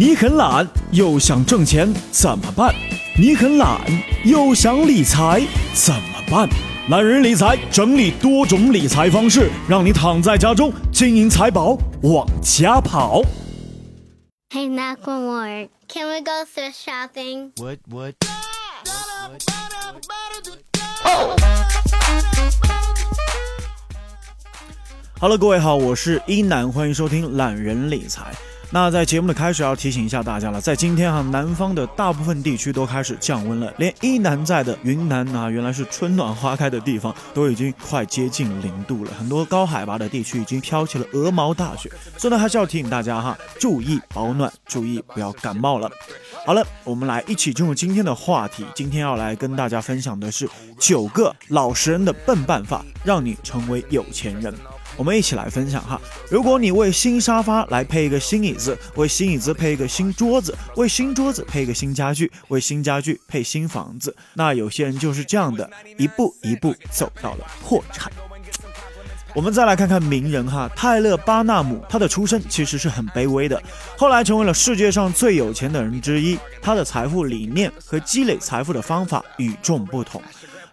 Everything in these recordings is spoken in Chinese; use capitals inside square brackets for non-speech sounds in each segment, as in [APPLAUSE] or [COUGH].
你很懒又想挣钱怎么办？你很懒又想理财怎么办？懒人理财整理多种理财方式，让你躺在家中，金银财宝往家跑。Hey, knock one more. Can we go thrift shopping? What? What? Hello，各位好，我是一南，欢迎收听懒人理财。那在节目的开始要提醒一下大家了，在今天哈，南方的大部分地区都开始降温了，连一南在的云南啊，原来是春暖花开的地方，都已经快接近零度了，很多高海拔的地区已经飘起了鹅毛大雪，所以呢，还是要提醒大家哈，注意保暖，注意不要感冒了。好了，我们来一起进入今天的话题。今天要来跟大家分享的是九个老实人的笨办法，让你成为有钱人。我们一起来分享哈。如果你为新沙发来配一个新椅子，为新椅子配一个新桌子，为新桌子配一个新家具，为新家具配新房子，那有些人就是这样的，一步一步走到了破产。我们再来看看名人哈，泰勒·巴纳姆，他的出身其实是很卑微的，后来成为了世界上最有钱的人之一。他的财富理念和积累财富的方法与众不同。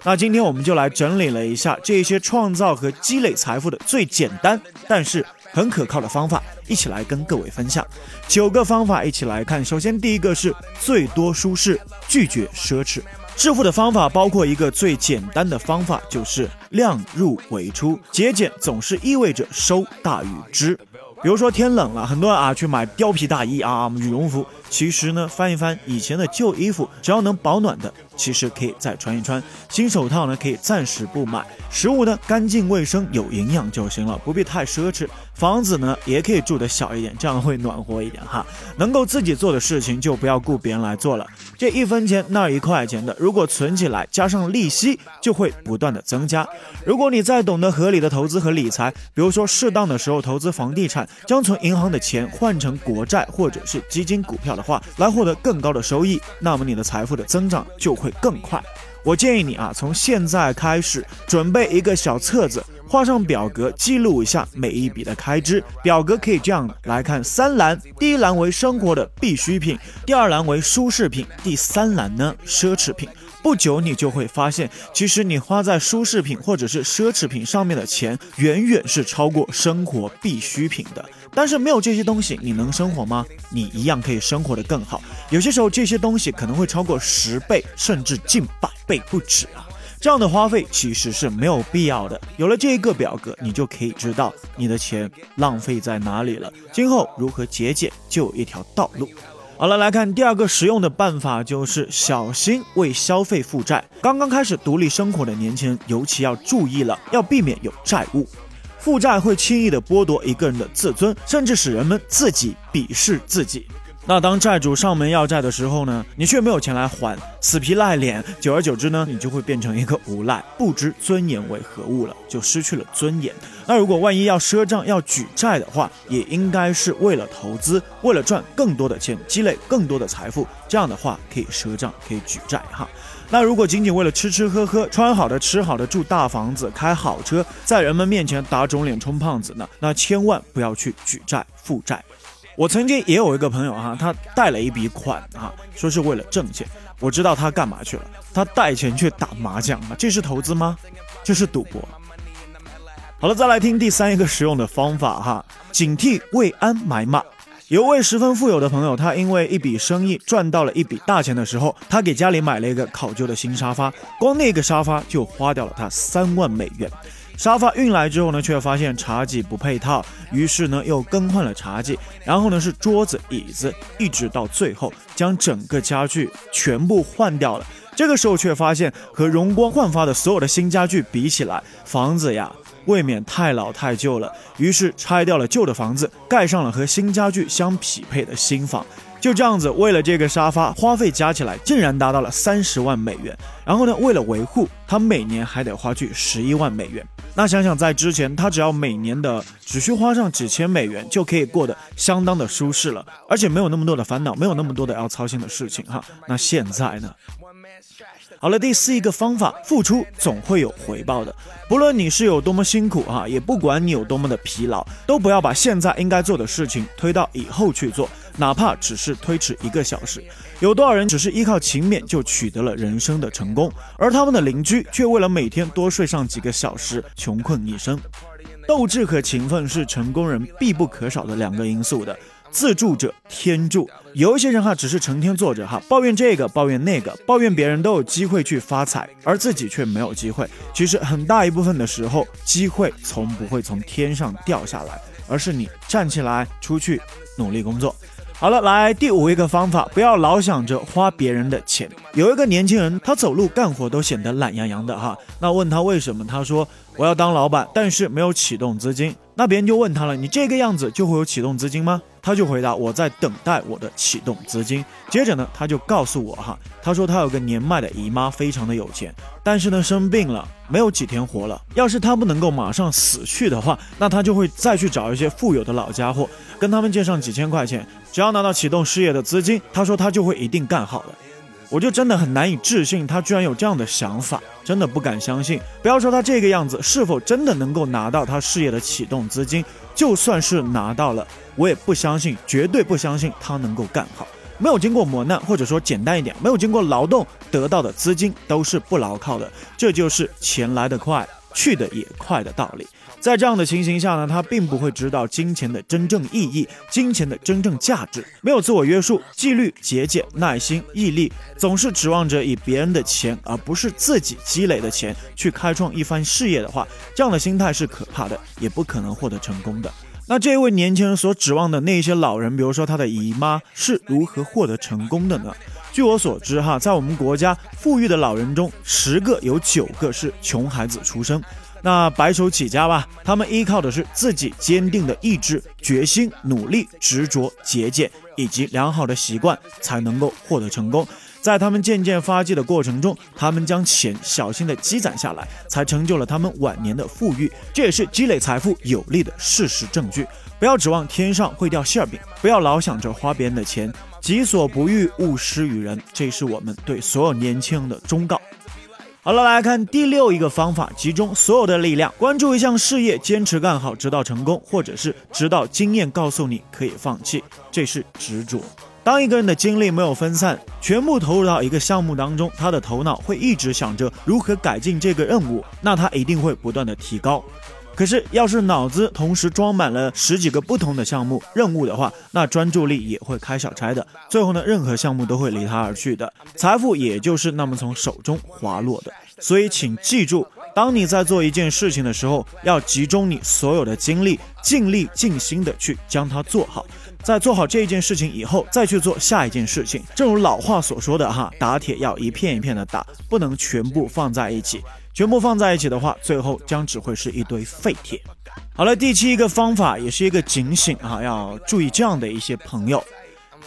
那今天我们就来整理了一下这些创造和积累财富的最简单，但是很可靠的方法，一起来跟各位分享九个方法，一起来看。首先，第一个是最多舒适，拒绝奢侈。致富的方法包括一个最简单的方法，就是量入为出。节俭总是意味着收大于支。比如说天冷了，很多人啊去买貂皮大衣啊、羽绒服。其实呢，翻一翻以前的旧衣服，只要能保暖的，其实可以再穿一穿。新手套呢，可以暂时不买。食物呢，干净卫生有营养就行了，不必太奢侈。房子呢，也可以住得小一点，这样会暖和一点哈。能够自己做的事情，就不要雇别人来做了。这一分钱那一块钱的，如果存起来，加上利息，就会不断的增加。如果你再懂得合理的投资和理财，比如说适当的时候投资房地产，将存银行的钱换成国债或者是基金、股票的话，来获得更高的收益，那么你的财富的增长就会会更快。我建议你啊，从现在开始准备一个小册子，画上表格，记录一下每一笔的开支。表格可以这样来看：三栏，第一栏为生活的必需品，第二栏为舒适品，第三栏呢奢侈品。不久你就会发现，其实你花在舒适品或者是奢侈品上面的钱，远远是超过生活必需品的。但是没有这些东西，你能生活吗？你一样可以生活得更好。有些时候这些东西可能会超过十倍，甚至近百倍不止啊！这样的花费其实是没有必要的。有了这一个表格，你就可以知道你的钱浪费在哪里了。今后如何节俭，就有一条道路。好了，来看第二个实用的办法，就是小心为消费负债。刚刚开始独立生活的年轻人尤其要注意了，要避免有债务。负债会轻易的剥夺一个人的自尊，甚至使人们自己鄙视自己。那当债主上门要债的时候呢，你却没有钱来还，死皮赖脸，久而久之呢，你就会变成一个无赖，不知尊严为何物了，就失去了尊严。那如果万一要赊账、要举债的话，也应该是为了投资，为了赚更多的钱，积累更多的财富，这样的话可以赊账，可以举债哈。那如果仅仅为了吃吃喝喝、穿好的、吃好的、住大房子、开好车，在人们面前打肿脸充胖子呢，那千万不要去举债负债。我曾经也有一个朋友哈，他贷了一笔款啊，说是为了挣钱。我知道他干嘛去了，他带钱去打麻将啊，这是投资吗？这是赌博。好了，再来听第三一个实用的方法哈，警惕为安买马。有位十分富有的朋友，他因为一笔生意赚到了一笔大钱的时候，他给家里买了一个考究的新沙发，光那个沙发就花掉了他三万美元。沙发运来之后呢，却发现茶几不配套，于是呢又更换了茶几，然后呢是桌子、椅子，一直到最后将整个家具全部换掉了。这个时候却发现和容光焕发的所有的新家具比起来，房子呀未免太老太旧了。于是拆掉了旧的房子，盖上了和新家具相匹配的新房。就这样子，为了这个沙发，花费加起来竟然达到了三十万美元。然后呢，为了维护，他每年还得花去十一万美元。那想想在之前，他只要每年的只需花上几千美元，就可以过得相当的舒适了，而且没有那么多的烦恼，没有那么多的要操心的事情哈。那现在呢？好了，第四一个方法，付出总会有回报的。不论你是有多么辛苦哈，也不管你有多么的疲劳，都不要把现在应该做的事情推到以后去做，哪怕只是推迟一个小时。有多少人只是依靠勤勉就取得了人生的成功，而他们的邻居却为了每天多睡上几个小时，穷困一生。斗志和勤奋是成功人必不可少的两个因素的。自助者天助，有一些人哈只是成天坐着哈，抱怨这个抱怨那个，抱怨别人都有机会去发财，而自己却没有机会。其实很大一部分的时候，机会从不会从天上掉下来，而是你站起来出去努力工作。好了，来第五一个方法，不要老想着花别人的钱。有一个年轻人，他走路干活都显得懒洋洋的哈。那问他为什么，他说我要当老板，但是没有启动资金。那别人就问他了，你这个样子就会有启动资金吗？他就回答我在等待我的启动资金。接着呢，他就告诉我哈，他说他有个年迈的姨妈，非常的有钱，但是呢生病了，没有几天活了。要是他不能够马上死去的话，那他就会再去找一些富有的老家伙，跟他们借上几千块钱，只要拿到启动事业的资金，他说他就会一定干好了。我就真的很难以置信，他居然有这样的想法，真的不敢相信。不要说他这个样子，是否真的能够拿到他事业的启动资金？就算是拿到了，我也不相信，绝对不相信他能够干好。没有经过磨难，或者说简单一点，没有经过劳动得到的资金都是不牢靠的。这就是钱来得快，去的也快的道理。在这样的情形下呢，他并不会知道金钱的真正意义，金钱的真正价值。没有自我约束、纪律、节俭、耐心、毅力，总是指望着以别人的钱而不是自己积累的钱去开创一番事业的话，这样的心态是可怕的，也不可能获得成功的。那这位年轻人所指望的那些老人，比如说他的姨妈，是如何获得成功的呢？据我所知，哈，在我们国家富裕的老人中，十个有九个是穷孩子出生。那白手起家吧，他们依靠的是自己坚定的意志、决心、努力、执着、节俭以及良好的习惯，才能够获得成功。在他们渐渐发迹的过程中，他们将钱小心地积攒下来，才成就了他们晚年的富裕。这也是积累财富有力的事实证据。不要指望天上会掉馅饼，不要老想着花别人的钱，己所不欲，勿施于人。这是我们对所有年轻人的忠告。好了，来看第六一个方法，集中所有的力量，关注一项事业，坚持干好，直到成功，或者是直到经验告诉你可以放弃，这是执着。当一个人的精力没有分散，全部投入到一个项目当中，他的头脑会一直想着如何改进这个任务，那他一定会不断的提高。可是，要是脑子同时装满了十几个不同的项目任务的话，那专注力也会开小差的。最后呢，任何项目都会离他而去的，财富也就是那么从手中滑落的。所以，请记住，当你在做一件事情的时候，要集中你所有的精力，尽力尽心的去将它做好。在做好这一件事情以后，再去做下一件事情。正如老话所说的哈，打铁要一片一片的打，不能全部放在一起。全部放在一起的话，最后将只会是一堆废铁。好了，第七一个方法也是一个警醒啊，要注意这样的一些朋友。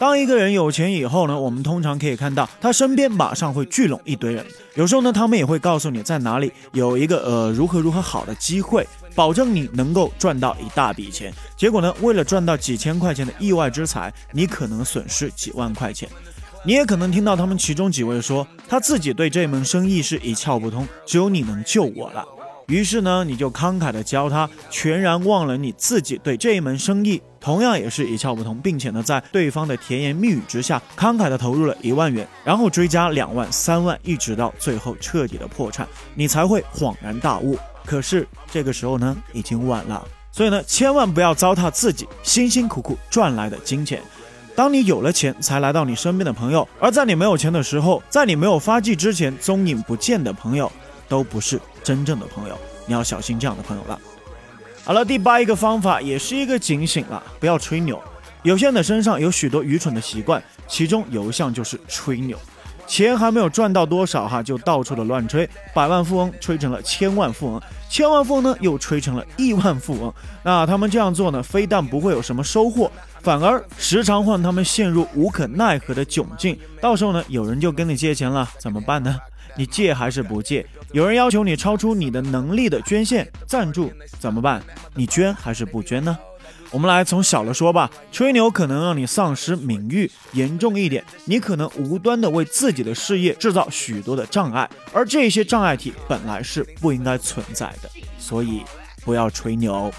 当一个人有钱以后呢，我们通常可以看到他身边马上会聚拢一堆人。有时候呢，他们也会告诉你在哪里有一个呃如何如何好的机会，保证你能够赚到一大笔钱。结果呢，为了赚到几千块钱的意外之财，你可能损失几万块钱。你也可能听到他们其中几位说，他自己对这门生意是一窍不通，只有你能救我了。于是呢，你就慷慨的教他，全然忘了你自己对这一门生意同样也是一窍不通，并且呢，在对方的甜言蜜语之下，慷慨的投入了一万元，然后追加两万、三万，一直到最后彻底的破产，你才会恍然大悟。可是这个时候呢，已经晚了。所以呢，千万不要糟蹋自己辛辛苦苦赚来的金钱。当你有了钱才来到你身边的朋友，而在你没有钱的时候，在你没有发迹之前踪影不见的朋友，都不是真正的朋友。你要小心这样的朋友了。好了，第八一个方法也是一个警醒了，不要吹牛。有些人的身上有许多愚蠢的习惯，其中有一项就是吹牛。钱还没有赚到多少哈，就到处的乱吹，百万富翁吹成了千万富翁，千万富翁呢又吹成了亿万富翁。那他们这样做呢，非但不会有什么收获，反而时常让他们陷入无可奈何的窘境。到时候呢，有人就跟你借钱了，怎么办呢？你借还是不借？有人要求你超出你的能力的捐献赞助，怎么办？你捐还是不捐呢？我们来从小了说吧，吹牛可能让你丧失名誉，严重一点，你可能无端的为自己的事业制造许多的障碍，而这些障碍体本来是不应该存在的，所以不要吹牛。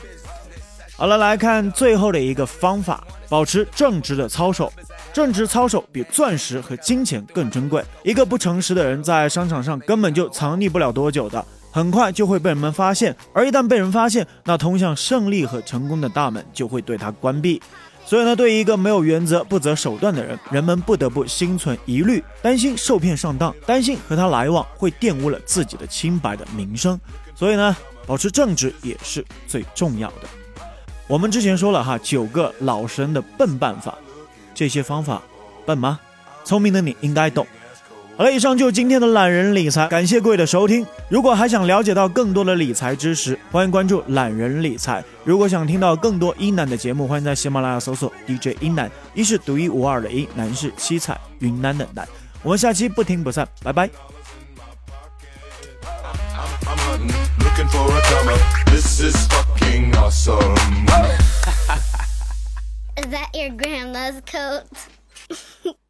好了，来看最后的一个方法，保持正直的操守。正直操守比钻石和金钱更珍贵。一个不诚实的人在商场上根本就藏匿不了多久的，很快就会被人们发现。而一旦被人发现，那通向胜利和成功的大门就会对他关闭。所以呢，对于一个没有原则、不择手段的人，人们不得不心存疑虑，担心受骗上当，担心和他来往会玷污了自己的清白的名声。所以呢，保持正直也是最重要的。我们之前说了哈，九个老实人的笨办法。这些方法笨吗？聪明的你应该懂。好了，以上就是今天的懒人理财，感谢各位的收听。如果还想了解到更多的理财知识，欢迎关注懒人理财。如果想听到更多一男的节目，欢迎在喜马拉雅搜索 DJ 一男，一是独一无二的一，男是七彩云南的南。我们下期不听不散，拜拜。This is fucking awesome. is that your grandma's coat? [LAUGHS]